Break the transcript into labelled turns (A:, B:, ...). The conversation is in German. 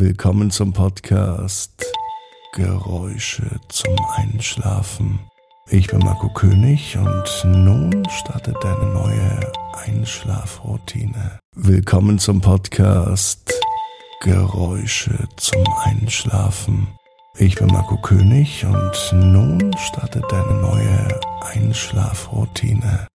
A: Willkommen zum Podcast Geräusche zum Einschlafen. Ich bin Marco König und nun startet deine neue Einschlafroutine. Willkommen zum Podcast Geräusche zum Einschlafen. Ich bin Marco König und nun startet deine neue Einschlafroutine.